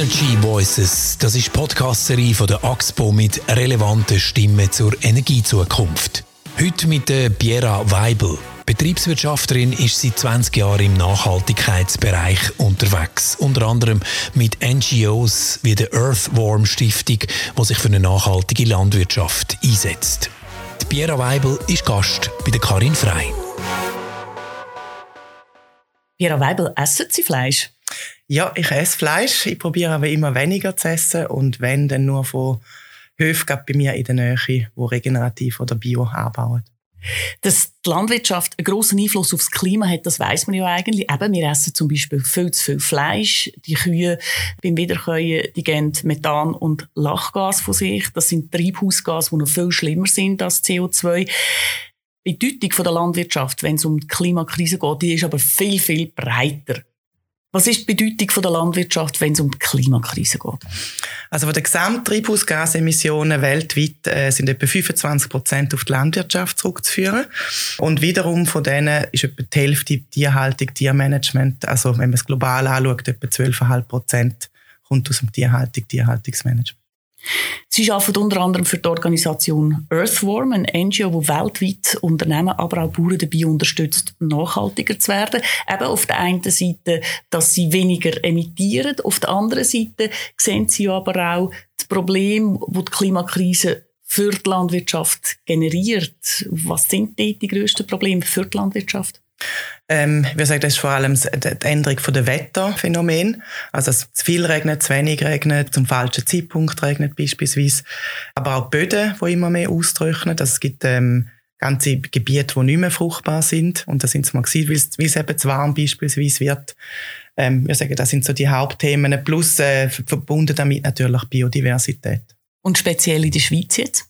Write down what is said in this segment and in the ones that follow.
Energy Voices, das ist Podcast-Serie von der AXPO mit relevanten Stimmen zur Energiezukunft. Heute mit der Piera Weibel. Betriebswirtschafterin ist seit 20 Jahren im Nachhaltigkeitsbereich unterwegs. Unter anderem mit NGOs wie der Earthworm Stiftung, die sich für eine nachhaltige Landwirtschaft einsetzt. Die Piera Weibel ist Gast bei der Karin Frei. Piera Weibel, essen Sie Fleisch? Ja, ich esse Fleisch. Ich probiere aber immer weniger zu essen und wenn, dann nur von Höfen bei mir in der Nähe, die regenerativ oder bio anbauen. Dass die Landwirtschaft einen grossen Einfluss aufs Klima hat, das weiß man ja eigentlich. Eben, wir essen zum Beispiel viel zu viel Fleisch. Die Kühe beim Wiederkäuen, die geben Methan und Lachgas von sich. Das sind Treibhausgase, die noch viel schlimmer sind als CO2. Die Bedeutung der Landwirtschaft, wenn es um die Klimakrise geht, die ist aber viel, viel breiter. Was ist die Bedeutung der Landwirtschaft, wenn es um die Klimakrise geht? Also von den Gesamttreibhausgasemissionen weltweit äh, sind etwa 25 Prozent auf die Landwirtschaft zurückzuführen. Und wiederum von denen ist etwa die Hälfte Tierhaltung, Tiermanagement. Also wenn man es global anschaut, etwa 12,5 Prozent kommt aus dem Tierhaltung, Tierhaltungsmanagement. Sie arbeiten unter anderem für die Organisation Earthworm, ein NGO, die weltweit Unternehmen, aber auch Bauern dabei unterstützt, nachhaltiger zu werden. Eben auf der einen Seite, dass sie weniger emittieren, auf der anderen Seite sehen sie aber auch das Problem, das die Klimakrise für die Landwirtschaft generiert. Was sind die, die grössten Probleme für die Landwirtschaft? Ähm, wir sagen, das ist vor allem die Änderung der Wetterphänomen. Also, dass zu viel regnet, zu wenig regnet, zum falschen Zeitpunkt regnet beispielsweise. Aber auch Böden, die immer mehr austrocknen. Also, es gibt ähm, ganze Gebiete, die nicht mehr fruchtbar sind. Und das sind es mal gewesen, weil es eben zu warm beispielsweise wird. Ähm, wir sagen, das sind so die Hauptthemen. Plus äh, verbunden damit natürlich Biodiversität. Und speziell in der Schweiz jetzt?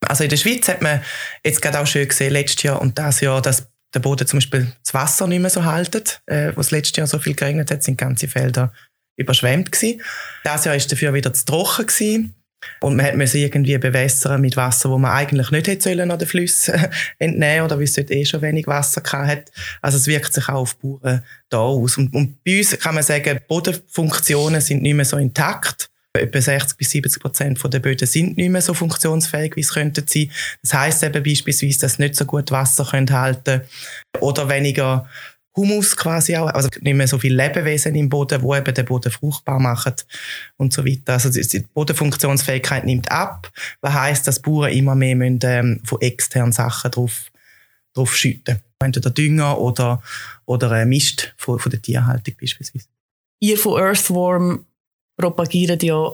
Also in der Schweiz hat man jetzt gerade auch schön gesehen, letztes Jahr und das Jahr, dass der Boden zum Beispiel das Wasser nicht mehr so haltet. Äh, was letztes Jahr so viel geregnet hat, sind ganze Felder überschwemmt gewesen. Das Jahr ist dafür wieder zu trocken gewesen. Und man musste irgendwie bewässern mit Wasser, wo man eigentlich nicht hätte sollen an den Flüssen entnehmen oder weil es dort eh schon wenig Wasser hat. Also es wirkt sich auch auf Bauern da aus. Und, und bei uns kann man sagen, Bodenfunktionen sind nicht mehr so intakt. Etwa 60 bis 70 Prozent der Böden sind nicht mehr so funktionsfähig, wie es könnten sein. Das heisst eben beispielsweise, dass sie nicht so gut Wasser können halten oder weniger Humus quasi auch, also nicht mehr so viele Lebewesen im Boden, wo eben den Boden fruchtbar machen und so weiter. Also die Bodenfunktionsfähigkeit nimmt ab, was heisst, dass Bauern immer mehr müssen, ähm, von externen Sachen drauf, drauf schütten. Entweder Dünger oder, oder Mist von, von der Tierhaltung beispielsweise. Ihr von Earthworm propagieren ja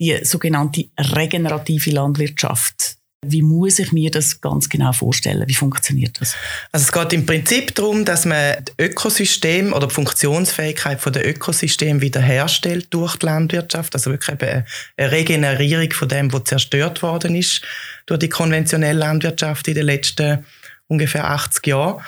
die sogenannte regenerative Landwirtschaft. Wie muss ich mir das ganz genau vorstellen? Wie funktioniert das? Also es geht im Prinzip darum, dass man das Ökosystem oder die Funktionsfähigkeit der Ökosystem wiederherstellt durch die Landwirtschaft. Also wirklich eine Regenerierung von dem, was zerstört worden ist durch die konventionelle Landwirtschaft in den letzten ungefähr 80 Jahren.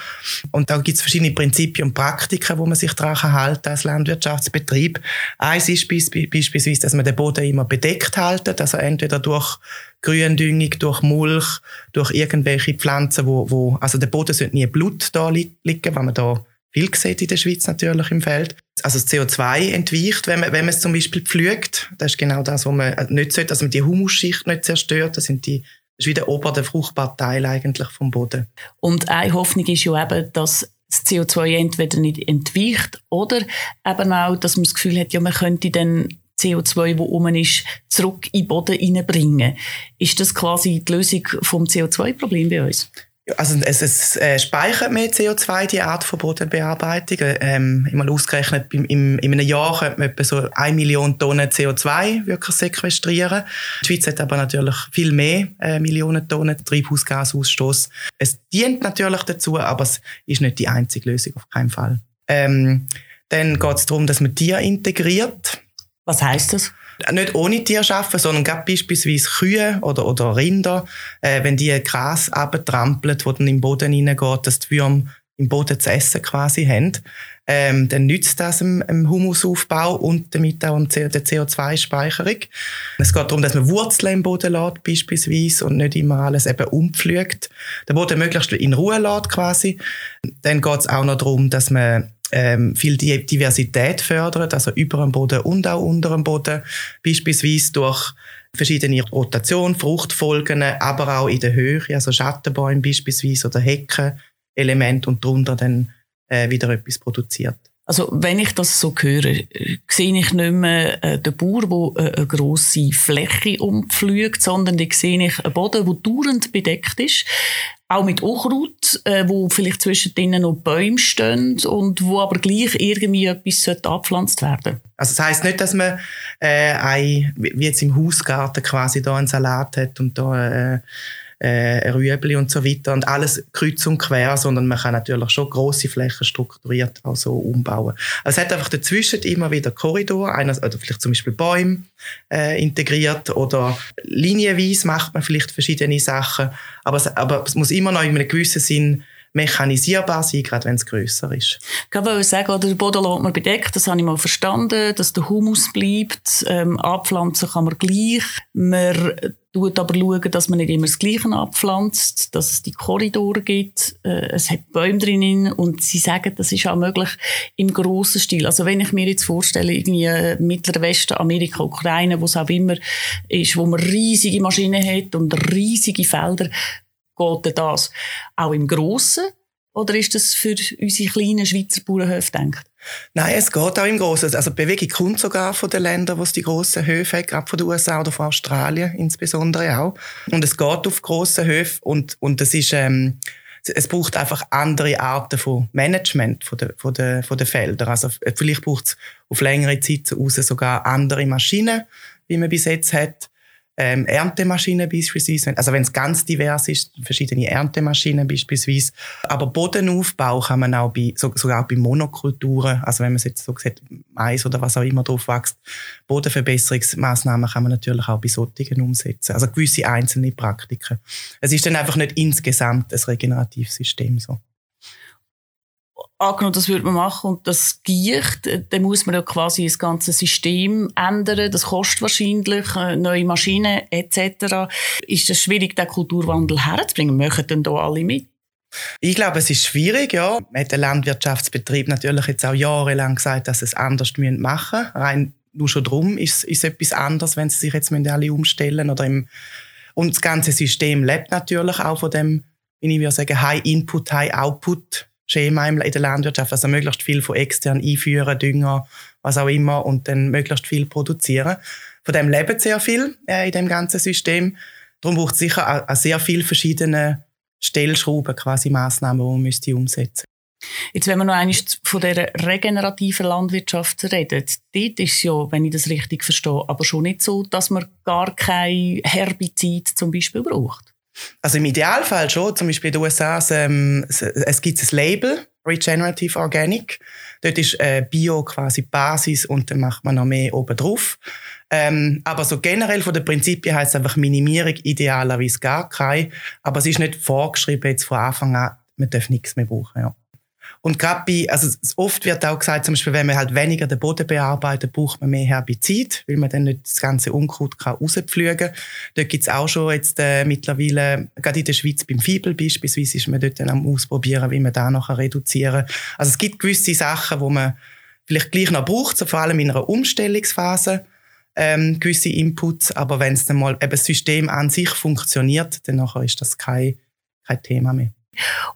Und da gibt es verschiedene Prinzipien und Praktiken, wo man sich daran halten als Landwirtschaftsbetrieb. Eins ist beispielsweise, dass man den Boden immer bedeckt haltet, also entweder durch Gründüngung, durch Mulch, durch irgendwelche Pflanzen, wo, wo also der Boden sollte nie Blut da liegen, weil man da viel sieht in der Schweiz natürlich im Feld. Also das CO2 entweicht, wenn man, wenn man es zum Beispiel pflügt. Das ist genau das, was man nicht sollte, dass man die Humusschicht nicht zerstört. Das sind die ist wie der obere fruchtbare Teil eigentlich vom Boden. Und eine Hoffnung ist ja eben, dass das CO2 entweder nicht entweicht oder eben auch, dass man das Gefühl hat, ja, man könnte dann CO2, wo oben ist, zurück in den Boden hineinbringen. Ist das quasi die Lösung vom CO2-Problem bei uns? Also es, es äh, speichert mehr CO2, die Art von Bodenbearbeitung. Ähm, mal ausgerechnet, im, im, in einem Jahr könnte man etwa so 1 Million Tonnen CO2 wirklich sequestrieren. Die Schweiz hat aber natürlich viel mehr äh, Millionen Tonnen Treibhausgasausstoß. Es dient natürlich dazu, aber es ist nicht die einzige Lösung, auf keinen Fall. Ähm, dann geht es darum, dass man Tiere integriert. Was heißt das? Nicht ohne Tier arbeiten, sondern gerade beispielsweise Kühe oder, oder Rinder, äh, wenn die Gras abtrampeln, wo dann im Boden hineingeht, dass die Würmer im Boden zu essen quasi haben, ähm, dann nützt das im, im Humusaufbau und damit auch der CO2-Speicherung. Es geht darum, dass man Wurzeln im Boden lässt, beispielsweise, und nicht immer alles eben umpflügt. Den Boden möglichst in Ruhe lässt, quasi. Dann geht es auch noch darum, dass man ähm, viel Diversität fördert, also über dem Boden und auch unter dem Boden, beispielsweise durch verschiedene Rotation, Fruchtfolgen, aber auch in der Höhe, also Schattenbäume beispielsweise oder Hecken, Element und darunter dann äh, wieder etwas produziert. Also wenn ich das so höre, sehe ich nicht mehr äh, den Bauer, der äh, eine grosse Fläche umpflügt, sondern ich sehe ich einen Boden, der dauernd bedeckt ist, auch mit Unkraut, äh, wo vielleicht zwischen denen noch Bäume stehen und wo aber gleich irgendwie etwas abgepflanzt werden. Also das heisst nicht, dass man äh, ein, wie jetzt im Hausgarten quasi da einen Salat hat und da äh, äh, Rüebli und so weiter und alles kreuz und quer, sondern man kann natürlich schon große Flächen strukturiert also umbauen. Also es hat einfach dazwischen immer wieder Korridor, einer, oder vielleicht zum Beispiel Bäume äh, integriert oder linienweise macht man vielleicht verschiedene Sachen, aber es, aber es muss immer noch in einem gewissen Sinn mechanisierbar sein, gerade wenn es grösser ist. Ich wollte sagen, oder der Boden lässt man bedeckt, das habe ich mal verstanden, dass der Humus bleibt. Ähm, abpflanzen kann man gleich. Man tut aber schauen, dass man nicht immer das Gleiche abpflanzt, dass es die Korridore gibt. Äh, es hat Bäume drinnen und sie sagen, das ist auch möglich im grossen Stil. Also wenn ich mir jetzt vorstelle, irgendwie äh, Mittlerer Westen, Amerika, Ukraine, wo es auch immer ist, wo man riesige Maschinen hat und riesige Felder, geht das auch im Grossen? Oder ist das für unsere kleinen Schweizer Bauernhöfe gedacht? Nein, es geht auch im Großen. Also die Bewegung kommt sogar von den Ländern, wo es die grossen Höfe hat, gerade von den USA oder von Australien insbesondere auch. Und es geht auf grossen Höfe und, und es ist, ähm, es braucht einfach andere Arten von Management von den, von den, von den Feldern. Also vielleicht braucht es auf längere Zeit raus sogar andere Maschinen, wie man bis jetzt hat ähm, Erntemaschinen beispielsweise, also wenn es ganz divers ist, verschiedene Erntemaschinen beispielsweise. Aber Bodenaufbau kann man auch bei, sogar bei Monokulturen, also wenn man jetzt so sieht, Mais oder was auch immer drauf wächst, Bodenverbesserungsmaßnahmen kann man natürlich auch bei solchen umsetzen. Also gewisse einzelne Praktiken. Es ist dann einfach nicht insgesamt ein regeneratives System so angenommen, das würde man machen und das giert, äh, dann muss man ja quasi das ganze System ändern. Das kostet wahrscheinlich äh, neue Maschinen etc. Ist es schwierig, den Kulturwandel herzubringen? Möchten denn da alle mit? Ich glaube, es ist schwierig, ja. Man hat den Landwirtschaftsbetrieb natürlich jetzt auch jahrelang gesagt, dass sie es anders machen müssen. Rein nur schon darum ist es etwas anderes, wenn sie sich jetzt alle umstellen oder im und das ganze System lebt natürlich auch von dem, wie ich würde sagen, High Input, High Output Schema in der Landwirtschaft. Also möglichst viel von extern einführen, Dünger, was auch immer, und dann möglichst viel produzieren. Von dem leben sehr viel äh, in dem ganzen System. Darum braucht es sicher auch, sehr viele verschiedene Stellschrauben, quasi Massnahmen, die man müsste umsetzen Jetzt, wenn wir noch einmal von der regenerativen Landwirtschaft reden, dort ist es ja, wenn ich das richtig verstehe, aber schon nicht so, dass man gar kein Herbizid zum Beispiel braucht. Also im Idealfall schon, zum Beispiel in den USA, ähm, es gibt ein Label, Regenerative Organic. Dort ist äh, Bio quasi Basis und dann macht man noch mehr oben drauf. Ähm, aber so generell von den Prinzipien heißt es einfach Minimierung, idealerweise gar keine. Aber es ist nicht vorgeschrieben jetzt von Anfang an, man darf nichts mehr brauchen. Ja. Und gerade bei, also oft wird auch gesagt, zum Beispiel, wenn man halt weniger den Boden bearbeitet, braucht man mehr Herbizid, weil man dann nicht das ganze Unkraut kann rauspflügen kann. Dort gibt's auch schon jetzt äh, mittlerweile, gerade in der Schweiz beim Fibel beispielsweise, ist man dort dann am ausprobieren, wie man da noch reduzieren kann. Also es gibt gewisse Sachen, wo man vielleicht gleich noch braucht, so vor allem in einer Umstellungsphase, ähm, gewisse Inputs, aber wenn es dann mal eben das System an sich funktioniert, dann nachher ist das kein, kein Thema mehr.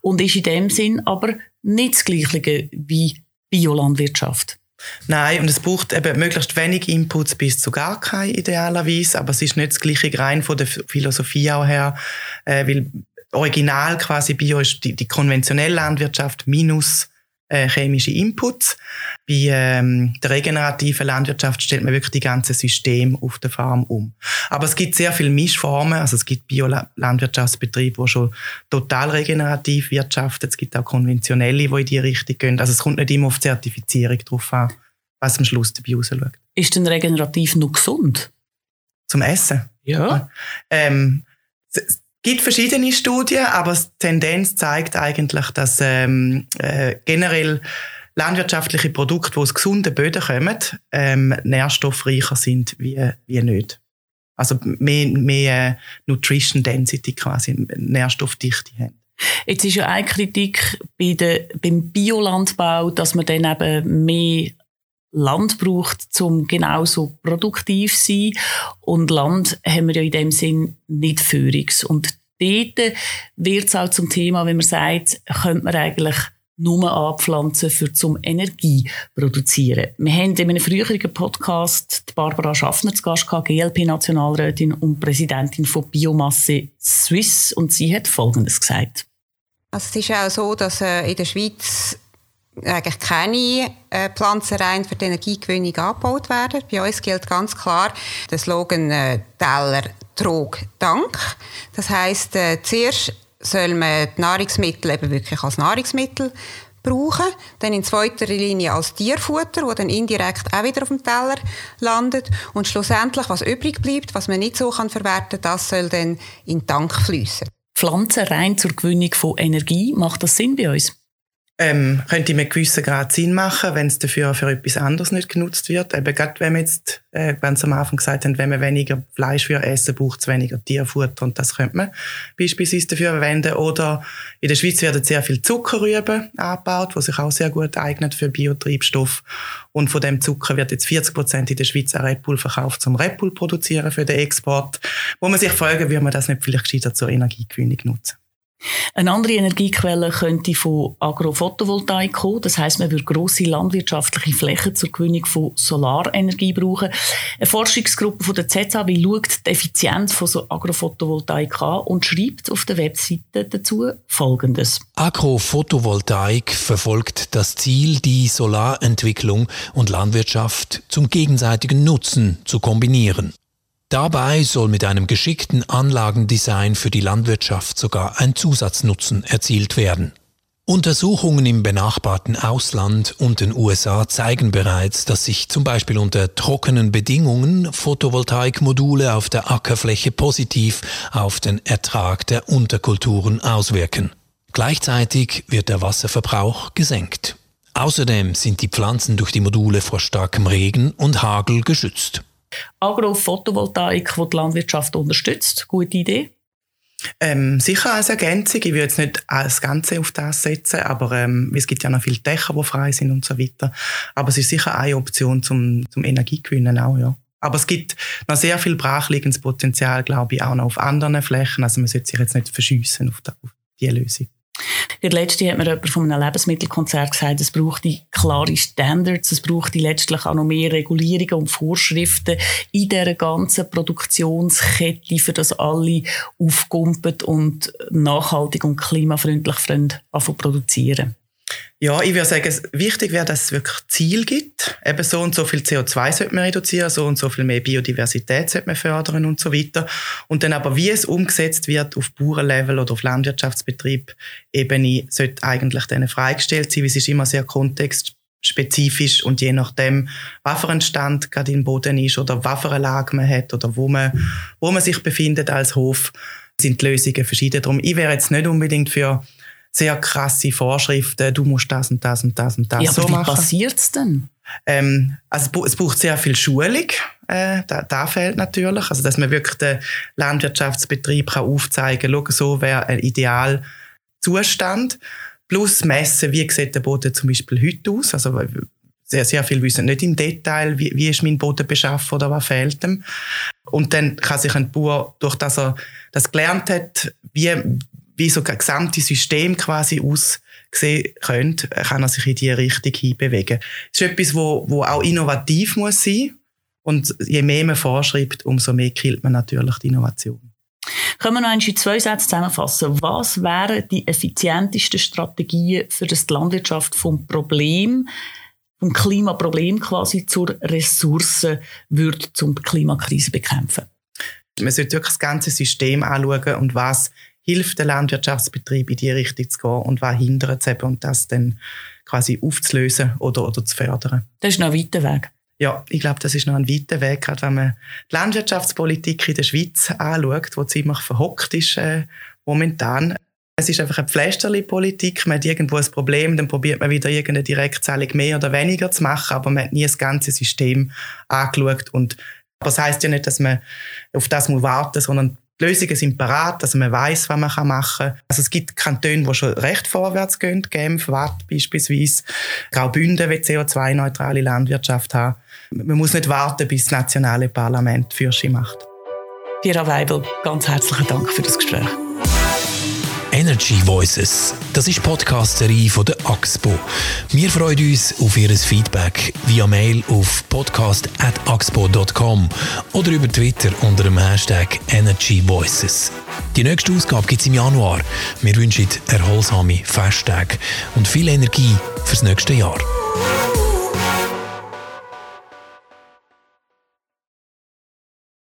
Und ist in dem Sinn aber nicht das Gleiche wie Biolandwirtschaft. Nein, und es braucht eben möglichst wenig Inputs bis zu gar kein idealerweise, aber es ist nicht das Gleiche rein von der Philosophie auch her, äh, weil original quasi Bio ist die, die konventionelle Landwirtschaft minus äh, chemische Inputs. Bei ähm, der regenerativen Landwirtschaft stellt man wirklich die ganze System auf der Farm um. Aber es gibt sehr viele Mischformen. Also es gibt Biolandwirtschaftsbetriebe, die schon total regenerativ wirtschaften. Es gibt auch konventionelle, die in die Richtung gehen. Also es kommt nicht immer auf die Zertifizierung drauf an, was am Schluss dabei rausschaut. Ist denn regenerativ noch gesund? Zum Essen? Ja. Ähm, gibt verschiedene Studien, aber die Tendenz zeigt eigentlich, dass ähm, äh, generell landwirtschaftliche Produkte, die aus gesunden Böden kommen, ähm, nährstoffreicher sind wie, wie nicht. Also mehr, mehr Nutrition Density quasi, Nährstoffdichte haben. Jetzt ist ja eine Kritik bei der, beim Biolandbau, dass man dann eben mehr Land braucht, um genauso produktiv zu sein. Und Land haben wir ja in dem Sinn nicht Führungs. Und dort wird es auch zum Thema, wenn man sagt, könnte man eigentlich nur anpflanzen, für zum Energie produzieren. Wir haben in einem früheren Podcast die Barbara Schaffner zu Gast gehabt, GLP-Nationalrätin und Präsidentin von Biomasse Swiss, und sie hat Folgendes gesagt. Also es ist auch so, dass äh, in der Schweiz eigentlich keine äh, Pflanzereien für die Energiegewinnung angebaut werden. Bei uns gilt ganz klar der Slogan äh, Teller trug Dank. Das heißt, äh, zuerst soll man die Nahrungsmittel eben wirklich als Nahrungsmittel brauchen, dann in zweiter Linie als Tierfutter, wo dann indirekt auch wieder auf dem Teller landet und schlussendlich, was übrig bleibt, was man nicht so kann verwerten, das soll dann in den Tank fließen. Pflanzen rein zur Gewinnung von Energie, macht das Sinn bei uns? Ähm, könnte in einem gewissen Grad Sinn machen, wenn es dafür für etwas anderes nicht genutzt wird. Eben gerade wenn wir jetzt, äh, wenn Sie am Anfang gesagt haben, wenn man weniger Fleisch für essen, braucht es weniger Tierfutter und das könnte man beispielsweise dafür verwenden. Oder in der Schweiz werden sehr viel Zuckerrüben angebaut, was sich auch sehr gut eignet für Biotreibstoff. Und von dem Zucker wird jetzt 40 Prozent in der Schweiz an Red Bull verkauft, zum Red Bull produzieren für den Export. Wo man sich fragen, wie man das nicht vielleicht gescheiter zur Energiegewinnung nutzen. Eine andere Energiequelle könnte von Agrophotovoltaik kommen. Das heißt, man würde grosse landwirtschaftliche Flächen zur Gewinnung von Solarenergie brauchen. Eine Forschungsgruppe von der ZHB schaut die Effizienz von so Agrophotovoltaik an und schreibt auf der Webseite dazu Folgendes. Agrophotovoltaik verfolgt das Ziel, die Solarentwicklung und Landwirtschaft zum gegenseitigen Nutzen zu kombinieren. Dabei soll mit einem geschickten Anlagendesign für die Landwirtschaft sogar ein Zusatznutzen erzielt werden. Untersuchungen im benachbarten Ausland und den USA zeigen bereits, dass sich zum Beispiel unter trockenen Bedingungen Photovoltaikmodule auf der Ackerfläche positiv auf den Ertrag der Unterkulturen auswirken. Gleichzeitig wird der Wasserverbrauch gesenkt. Außerdem sind die Pflanzen durch die Module vor starkem Regen und Hagel geschützt. Agro-Photovoltaik, die die Landwirtschaft unterstützt. Gute Idee? Ähm, sicher als Ergänzung. Ich würde jetzt nicht das Ganze auf das setzen, aber ähm, es gibt ja noch viele Dächer, die frei sind und so weiter. Aber es ist sicher eine Option zum, zum Energiegewinnen auch, ja. Aber es gibt noch sehr viel brachliegendes Potenzial, glaube ich, auch noch auf anderen Flächen. Also man sollte sich jetzt nicht verschiessen auf, auf diese Lösung. Gerade letzte hat mir jemand von einem Lebensmittelkonzert gesagt, es braucht die klare Standards, es braucht die letztlich auch noch mehr Regulierungen und Vorschriften in dieser ganzen Produktionskette, für das alle aufgumpen und nachhaltig und klimafreundlich produzieren. Ja, ich würde sagen, wichtig wäre, dass es wirklich Ziel gibt. Eben so und so viel CO2 sollte man reduzieren, so und so viel mehr Biodiversität sollte man fördern und so weiter. Und dann aber, wie es umgesetzt wird auf Bauernlevel oder auf Landwirtschaftsbetrieb-Ebene, sollte eigentlich dann freigestellt sein, weil es ist immer sehr kontextspezifisch und je nachdem, was für ein Stand gerade im Boden ist oder was für eine Lage man hat oder wo man, wo man sich befindet als Hof, sind die Lösungen verschieden. Darum, ich wäre jetzt nicht unbedingt für sehr krasse Vorschriften, du musst das und das und das und das ja, so aber machen. Wie passiert es denn? Ähm, also es braucht sehr viel Schulung, äh, da, da fehlt natürlich, also dass man wirklich den Landwirtschaftsbetrieb kann aufzeigen kann, so wäre ein Idealzustand, plus messen, wie sieht der Boden zum Beispiel heute aus, also sehr, sehr viel wissen nicht im Detail, wie, wie ist mein Boden beschaffen oder was fehlt ihm. Und dann kann sich ein Bauer, durch das er das gelernt hat, wie, wie so ein gesamtes System quasi aussehen könnte, kann er sich in diese Richtung hinbewegen. Das ist etwas, wo, wo auch innovativ muss sein und je mehr man vorschreibt, umso mehr killt man natürlich die Innovation. Können wir noch in zwei Sätze zusammenfassen? Was wären die effizientesten Strategien für das die Landwirtschaft vom Problem, vom Klimaproblem quasi zur Ressource wird, um die Klimakrise bekämpfen? Man sollte wirklich das ganze System anschauen und was hilft der Landwirtschaftsbetrieb in die Richtung zu gehen und was hindert es eben und das dann quasi aufzulösen oder, oder zu fördern. Das ist noch ein weiter Weg. Ja, ich glaube, das ist noch ein weiter Weg, gerade wenn man die Landwirtschaftspolitik in der Schweiz anschaut, die ziemlich verhockt ist äh, momentan. Es ist einfach eine Pflästerli-Politik. Man hat irgendwo ein Problem, dann probiert man wieder irgendeine Direktzahlung mehr oder weniger zu machen, aber man hat nie das ganze System angeschaut. Und, aber das heisst ja nicht, dass man auf das muss warten, sondern die Lösungen sind parat, also man weiß, was man machen kann. Also es gibt Kantone, die schon recht vorwärts gehen, Genf, Watt beispielsweise, Graubünden will CO2-neutrale Landwirtschaft haben. Man muss nicht warten, bis das nationale Parlament Fürsche macht. Pira Weibel, ganz herzlichen Dank für das Gespräch. Energy Voices. Das ist die Podcast-Serie von der AXPO. Wir freuen uns auf Ihr Feedback via Mail auf podcast.axpo.com oder über Twitter unter dem Hashtag Energy Voices. Die nächste Ausgabe gibt es im Januar. Wir wünschen erholsame Festtage und viel Energie fürs nächste Jahr.